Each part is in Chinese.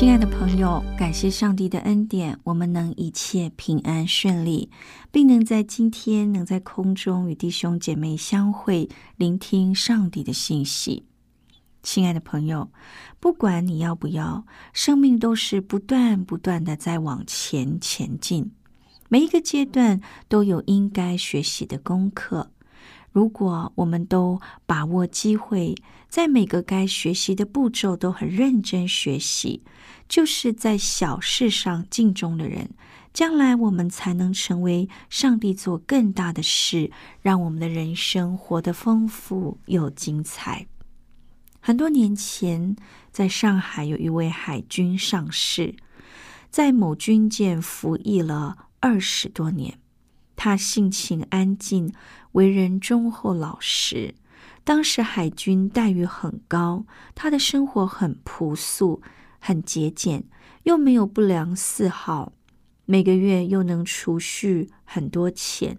亲爱的朋友，感谢上帝的恩典，我们能一切平安顺利，并能在今天能在空中与弟兄姐妹相会，聆听上帝的信息。亲爱的朋友，不管你要不要，生命都是不断不断的在往前前进，每一个阶段都有应该学习的功课。如果我们都把握机会，在每个该学习的步骤都很认真学习，就是在小事上尽忠的人，将来我们才能成为上帝做更大的事，让我们的人生活得丰富又精彩。很多年前，在上海有一位海军上士，在某军舰服役了二十多年。他性情安静，为人忠厚老实。当时海军待遇很高，他的生活很朴素、很节俭，又没有不良嗜好，每个月又能储蓄很多钱，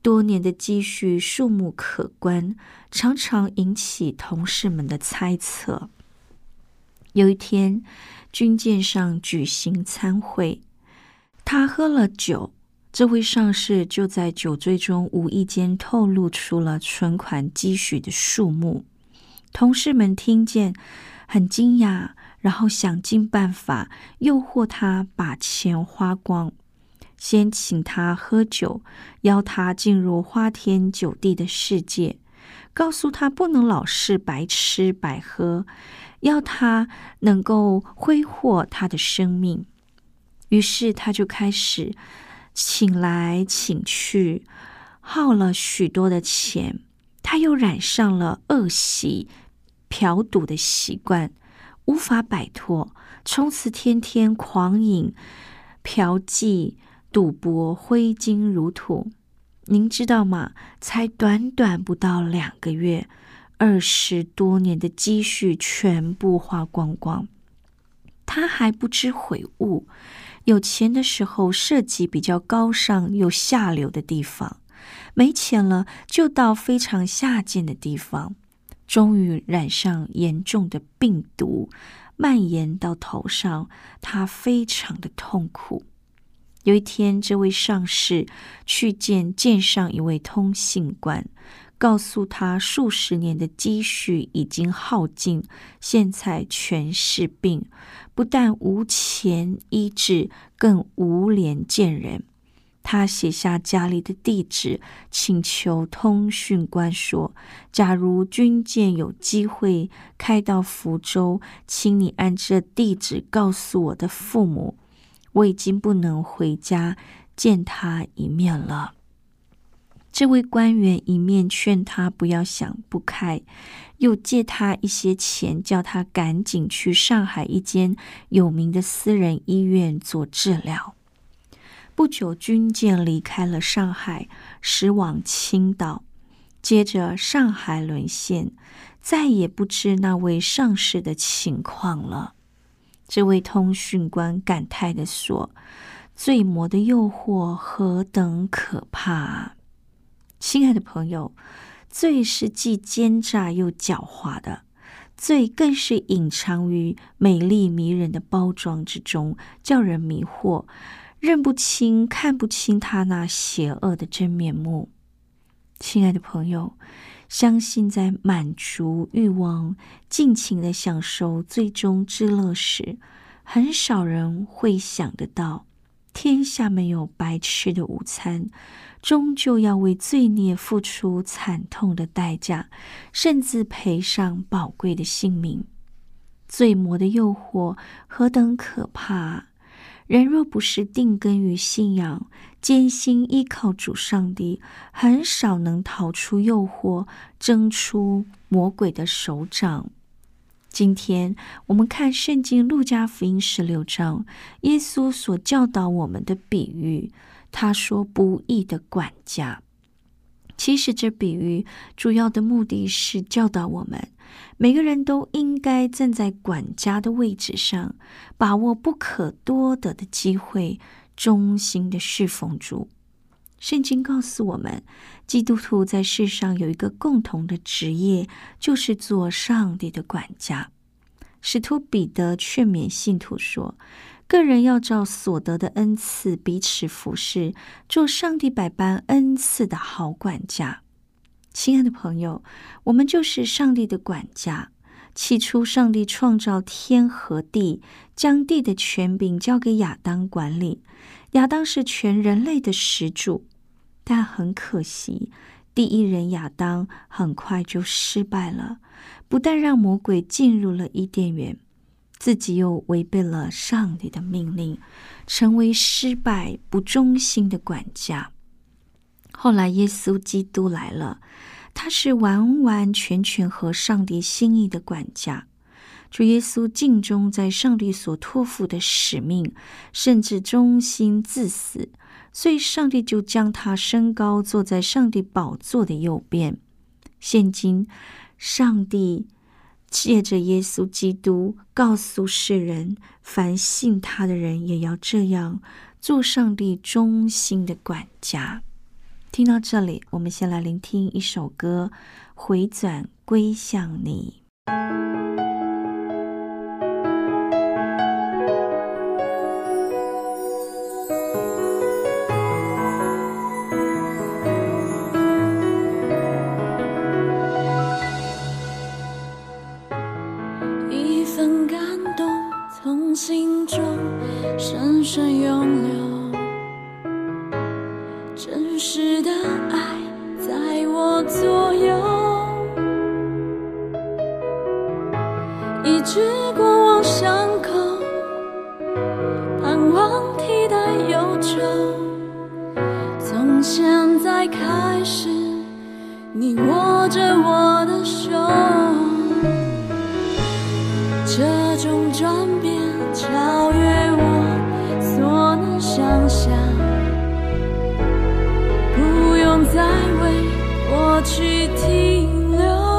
多年的积蓄数目可观，常常引起同事们的猜测。有一天，军舰上举行餐会，他喝了酒。这位上士就在酒醉中无意间透露出了存款积蓄的数目，同事们听见很惊讶，然后想尽办法诱惑他把钱花光，先请他喝酒，邀他进入花天酒地的世界，告诉他不能老是白吃白喝，要他能够挥霍他的生命。于是他就开始。请来请去，耗了许多的钱，他又染上了恶习，嫖赌的习惯，无法摆脱，从此天天狂饮、嫖妓、赌博，挥金如土。您知道吗？才短短不到两个月，二十多年的积蓄全部花光光，他还不知悔悟。有钱的时候，涉及比较高尚又下流的地方；没钱了，就到非常下贱的地方。终于染上严重的病毒，蔓延到头上，他非常的痛苦。有一天，这位上士去见舰上一位通信官。告诉他，数十年的积蓄已经耗尽，现在全是病，不但无钱医治，更无脸见人。他写下家里的地址，请求通讯官说：“假如军舰有机会开到福州，请你按这地址告诉我的父母，我已经不能回家见他一面了。”这位官员一面劝他不要想不开，又借他一些钱，叫他赶紧去上海一间有名的私人医院做治疗。不久，军舰离开了上海，驶往青岛。接着，上海沦陷，再也不知那位上士的情况了。这位通讯官感叹的说：“罪魔的诱惑何等可怕！”亲爱的朋友，罪是既奸诈又狡猾的，罪更是隐藏于美丽迷人的包装之中，叫人迷惑，认不清、看不清他那邪恶的真面目。亲爱的朋友，相信在满足欲望、尽情的享受最终之乐时，很少人会想得到，天下没有白吃的午餐，终究要为罪孽付出惨痛的代价，甚至赔上宝贵的性命。罪魔的诱惑何等可怕！人若不是定根于信仰，艰辛依靠主上帝，很少能逃出诱惑，挣出魔鬼的手掌。今天我们看圣经路加福音十六章，耶稣所教导我们的比喻，他说：“不义的管家。”其实这比喻主要的目的是教导我们。每个人都应该站在管家的位置上，把握不可多得的机会，忠心的侍奉主。圣经告诉我们，基督徒在世上有一个共同的职业，就是做上帝的管家。使徒彼得劝勉信徒说：“个人要照所得的恩赐彼此服侍，做上帝百般恩赐的好管家。”亲爱的朋友，我们就是上帝的管家。起初，上帝创造天和地，将地的权柄交给亚当管理。亚当是全人类的始祖，但很可惜，第一人亚当很快就失败了。不但让魔鬼进入了伊甸园，自己又违背了上帝的命令，成为失败、不忠心的管家。后来，耶稣基督来了。他是完完全全合上帝心意的管家。主耶稣尽忠在上帝所托付的使命，甚至忠心至死，所以上帝就将他升高，坐在上帝宝座的右边。现今，上帝借着耶稣基督告诉世人：凡信他的人，也要这样做上帝忠心的管家。听到这里，我们先来聆听一首歌，《回转归向你》。种转变超越我所能想象。不用再为过去停留，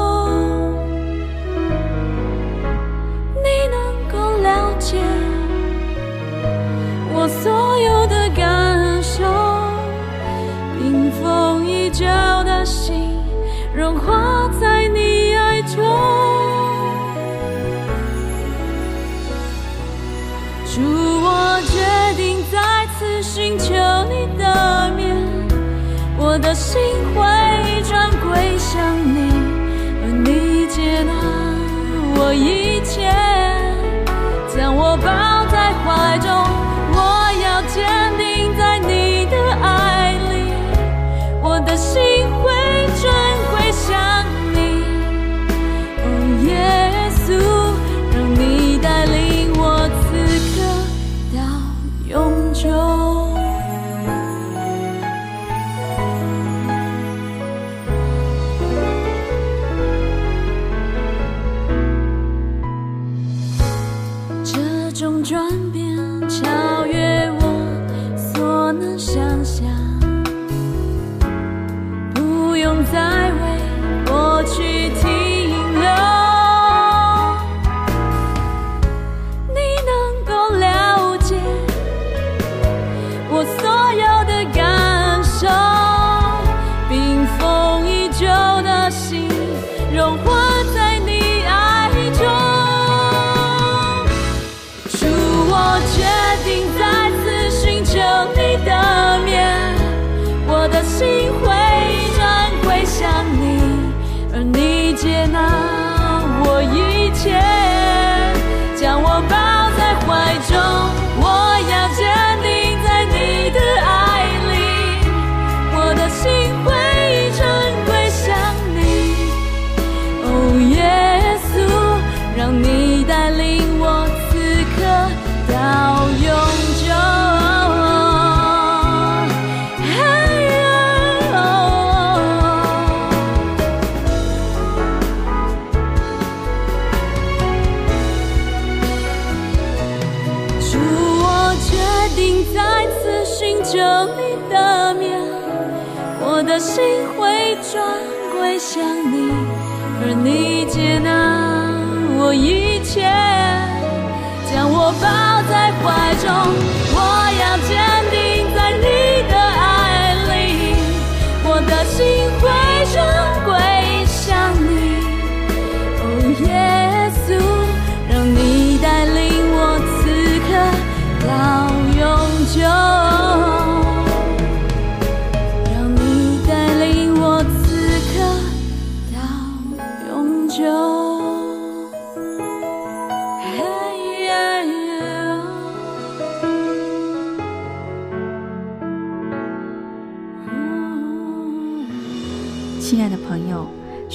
心会转归向你，而你接纳我一切，将我抱在怀中。怀中，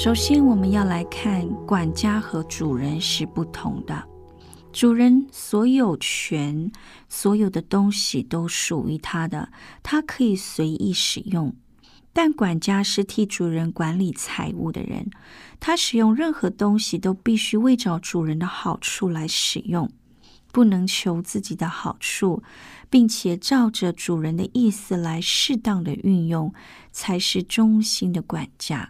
首先我们要来看管家和主人是不同的。主人所有权，所有的东西都属于他的，他可以随意使用。但管家是替主人管理财物的人，他使用任何东西都必须为找主人的好处来使用，不能求自己的好处，并且照着主人的意思来适当的运用，才是忠心的管家。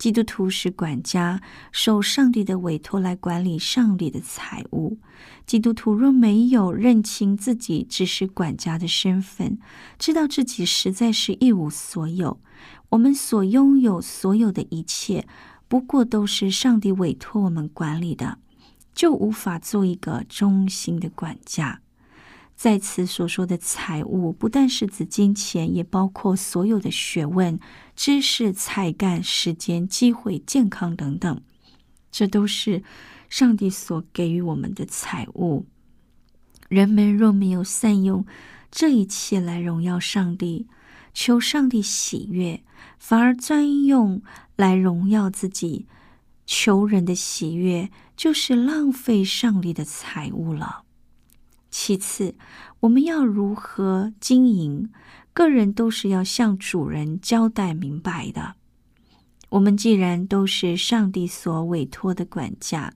基督徒是管家，受上帝的委托来管理上帝的财物。基督徒若没有认清自己只是管家的身份，知道自己实在是一无所有，我们所拥有所有的一切，不过都是上帝委托我们管理的，就无法做一个忠心的管家。在此所说的财物，不但是指金钱，也包括所有的学问、知识、才干、时间、机会、健康等等，这都是上帝所给予我们的财物。人们若没有善用这一切来荣耀上帝，求上帝喜悦，反而专用来荣耀自己，求人的喜悦，就是浪费上帝的财物了。其次，我们要如何经营？个人都是要向主人交代明白的。我们既然都是上帝所委托的管家，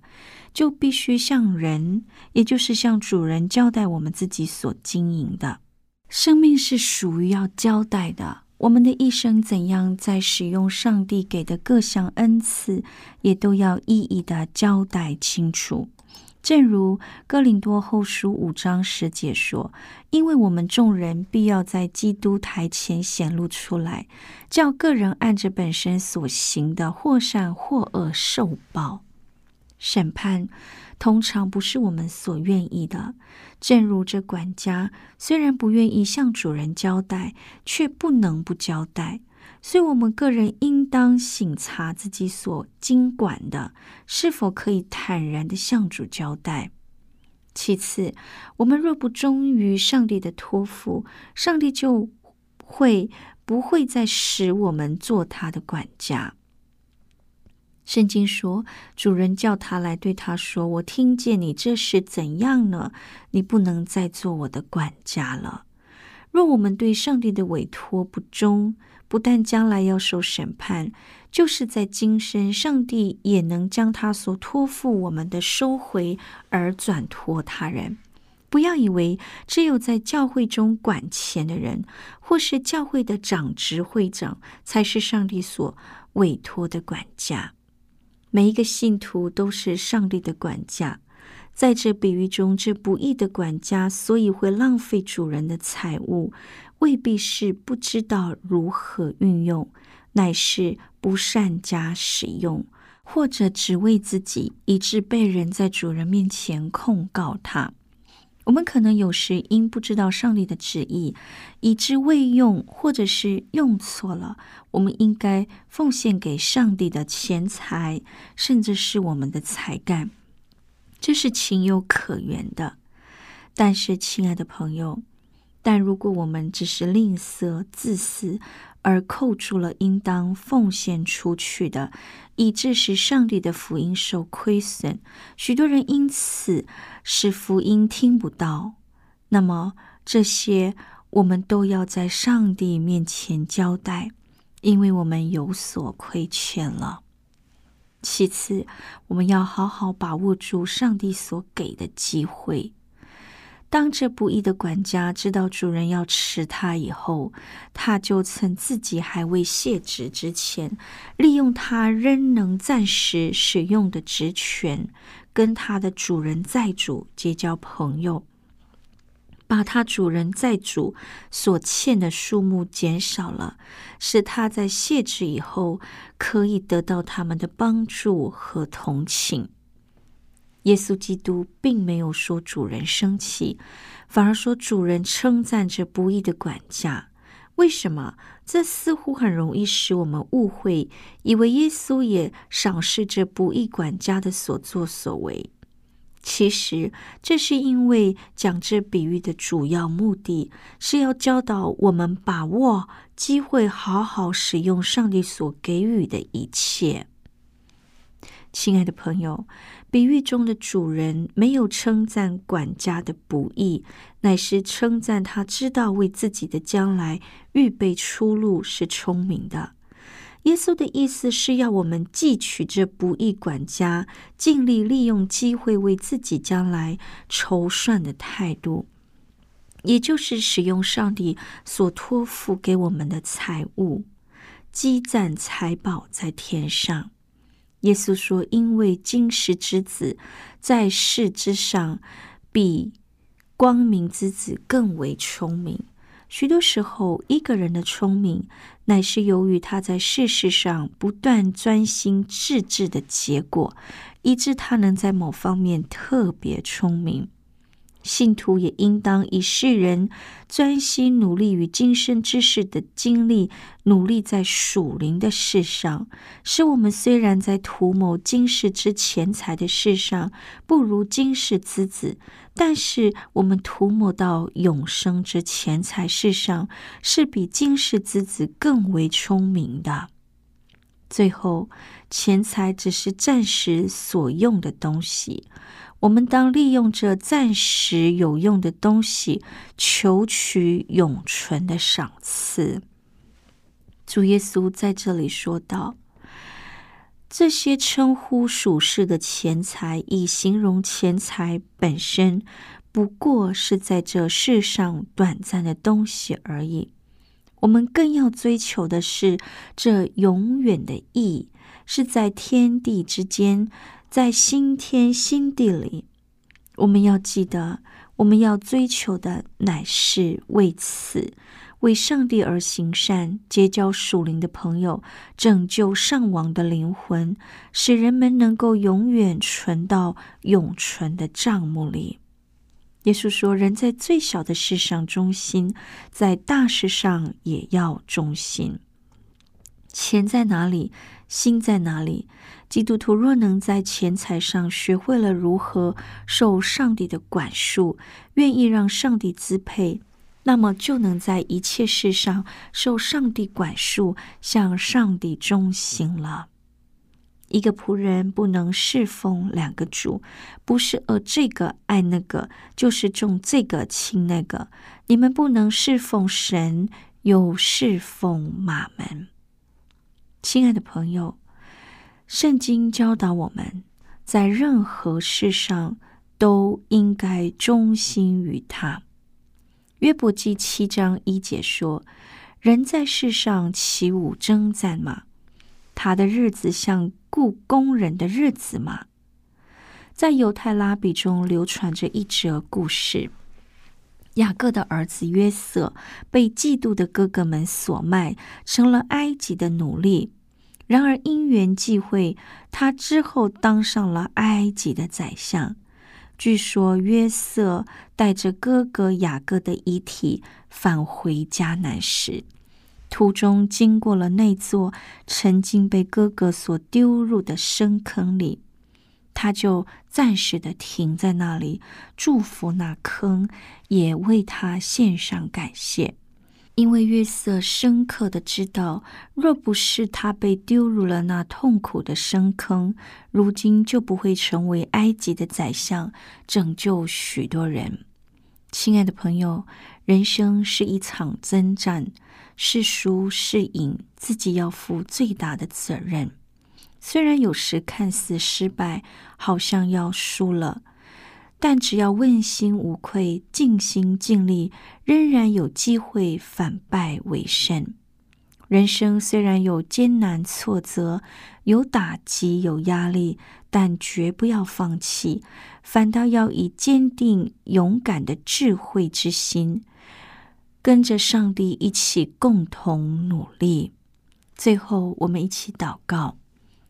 就必须向人，也就是向主人交代我们自己所经营的。生命是属于要交代的。我们的一生怎样在使用上帝给的各项恩赐，也都要一一的交代清楚。正如哥林多后书五章十节说：“因为我们众人必要在基督台前显露出来，叫个人按着本身所行的，或善或恶受报。审判通常不是我们所愿意的。正如这管家虽然不愿意向主人交代，却不能不交代。”所以，我们个人应当省察自己所经管的是否可以坦然的向主交代。其次，我们若不忠于上帝的托付，上帝就会不会再使我们做他的管家。圣经说，主人叫他来，对他说：“我听见你这是怎样呢？你不能再做我的管家了。”若我们对上帝的委托不忠，不但将来要受审判，就是在今生，上帝也能将他所托付我们的收回，而转托他人。不要以为只有在教会中管钱的人，或是教会的长职会长，才是上帝所委托的管家。每一个信徒都是上帝的管家。在这比喻中，这不义的管家，所以会浪费主人的财物，未必是不知道如何运用，乃是不善加使用，或者只为自己，以致被人在主人面前控告他。我们可能有时因不知道上帝的旨意，以致未用，或者是用错了我们应该奉献给上帝的钱财，甚至是我们的才干，这是情有可原的。但是，亲爱的朋友，但如果我们只是吝啬、自私，而扣住了应当奉献出去的，以致使上帝的福音受亏损，许多人因此使福音听不到。那么这些我们都要在上帝面前交代，因为我们有所亏欠了。其次，我们要好好把握住上帝所给的机会。当这不义的管家知道主人要吃他以后，他就趁自己还未卸职之前，利用他仍能暂时使用的职权，跟他的主人债主结交朋友，把他主人债主所欠的数目减少了，使他在卸职以后可以得到他们的帮助和同情。耶稣基督并没有说主人生气，反而说主人称赞着不义的管家。为什么？这似乎很容易使我们误会，以为耶稣也赏识这不义管家的所作所为。其实，这是因为讲这比喻的主要目的是要教导我们把握机会，好好使用上帝所给予的一切。亲爱的朋友。比喻中的主人没有称赞管家的不易，乃是称赞他知道为自己的将来预备出路是聪明的。耶稣的意思是要我们汲取这不义管家尽力利用机会为自己将来筹算的态度，也就是使用上帝所托付给我们的财物，积攒财宝在天上。耶稣说：“因为金石之子在世之上，比光明之子更为聪明。许多时候，一个人的聪明，乃是由于他在世事上不断专心致志的结果，以致他能在某方面特别聪明。”信徒也应当以世人专心努力与今生之事的精力，努力在属灵的事上，使我们虽然在图谋今世之钱财的事上不如今世之子，但是我们图谋到永生之钱财事上，是比今世之子更为聪明的。最后，钱财只是暂时所用的东西。我们当利用这暂时有用的东西，求取永存的赏赐。主耶稣在这里说道：“这些称呼属世的钱财，以形容钱财本身，不过是在这世上短暂的东西而已。我们更要追求的是这永远的义，是在天地之间。”在新天新地里，我们要记得，我们要追求的乃是为此，为上帝而行善，结交属灵的朋友，拯救上亡的灵魂，使人们能够永远存到永存的账目里。耶稣说：“人在最小的事上忠心，在大事上也要忠心。钱在哪里，心在哪里。”基督徒若能在钱财上学会了如何受上帝的管束，愿意让上帝支配，那么就能在一切事上受上帝管束，向上帝忠心了。一个仆人不能侍奉两个主，不是呃这个爱那个，就是重这个轻那个。你们不能侍奉神，又侍奉马门。亲爱的朋友。圣经教导我们在任何事上都应该忠心于他。约伯记七章一节说：“人在世上起舞征战吗？他的日子像雇工人的日子吗？”在犹太拉比中流传着一则故事：雅各的儿子约瑟被嫉妒的哥哥们所卖，成了埃及的奴隶。然而因缘际会，他之后当上了埃及的宰相。据说约瑟带着哥哥雅各的遗体返回迦南时，途中经过了那座曾经被哥哥所丢入的深坑里，他就暂时的停在那里，祝福那坑，也为他献上感谢。因为约瑟深刻的知道，若不是他被丢入了那痛苦的深坑，如今就不会成为埃及的宰相，拯救许多人。亲爱的朋友，人生是一场征战，是输是赢，自己要负最大的责任。虽然有时看似失败，好像要输了。但只要问心无愧、尽心尽力，仍然有机会反败为胜。人生虽然有艰难挫折、有打击、有压力，但绝不要放弃，反倒要以坚定、勇敢的智慧之心，跟着上帝一起共同努力。最后，我们一起祷告：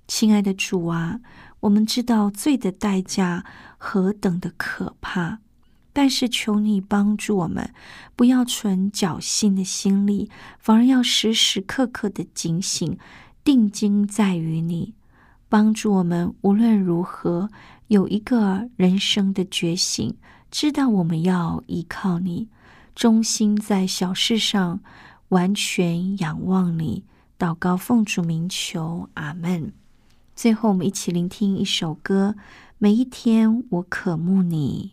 亲爱的主啊！我们知道罪的代价何等的可怕，但是求你帮助我们，不要存侥幸的心理，反而要时时刻刻的警醒，定睛在于你，帮助我们无论如何有一个人生的觉醒，知道我们要依靠你，忠心在小事上完全仰望你。祷告奉主名求，阿门。最后，我们一起聆听一首歌。每一天，我渴慕你。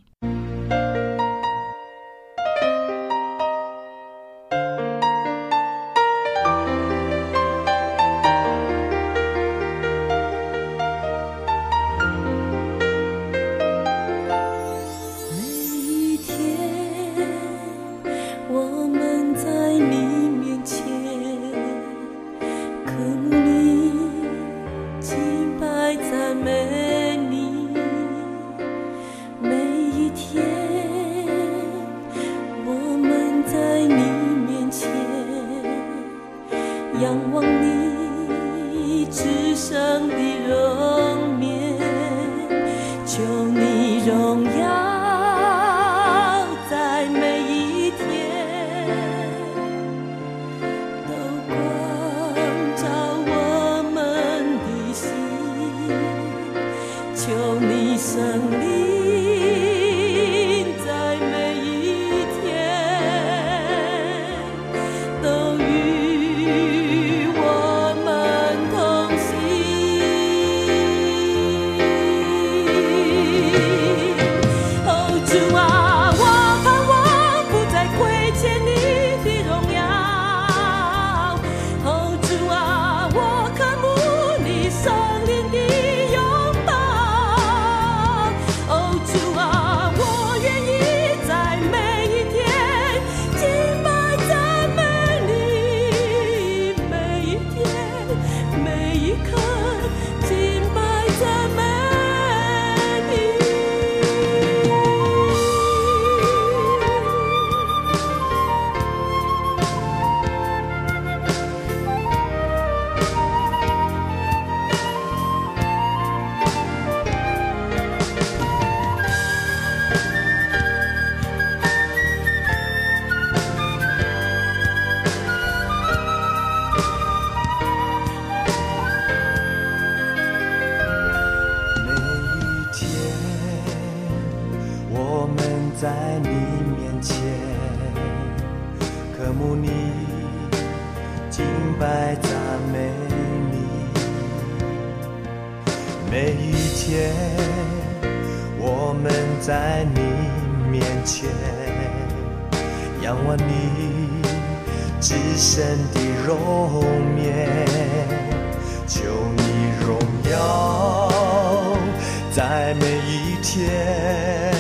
在每一天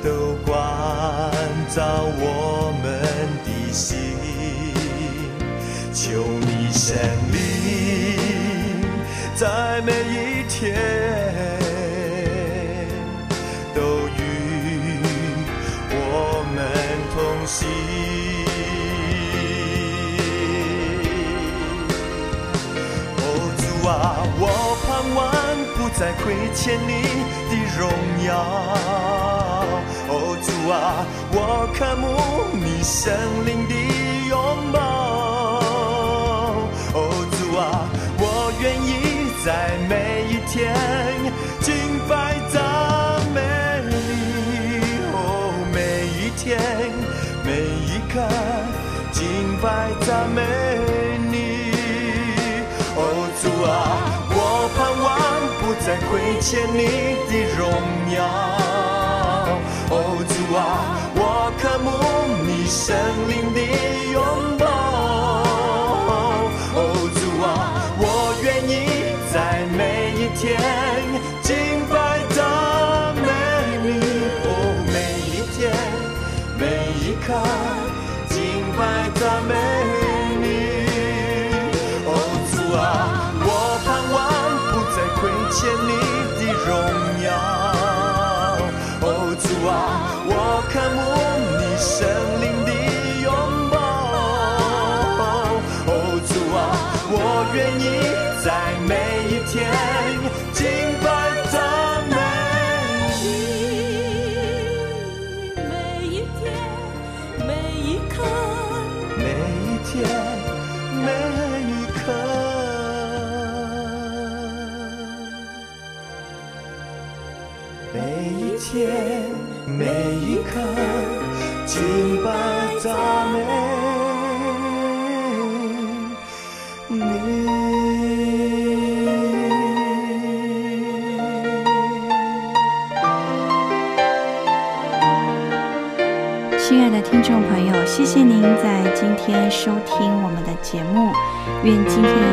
都关照我们的心，求你神灵在每一天。再亏欠你的荣耀。哦，主啊，我渴慕你圣灵的拥抱。哦，主啊，我愿意在每一天敬拜赞美你。哦，每一天，每一刻敬拜赞美再亏欠你的荣耀，哦主啊，我渴慕你圣灵的拥抱，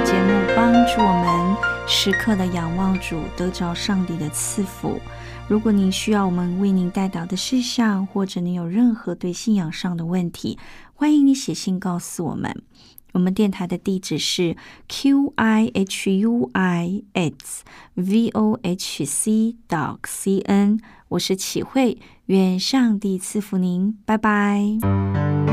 节目帮助我们时刻的仰望主，得着上帝的赐福。如果您需要我们为您带导的事项，或者您有任何对信仰上的问题，欢迎你写信告诉我们。我们电台的地址是 q i h u i s v o h c dot c n。我是启慧，愿上帝赐福您，拜拜。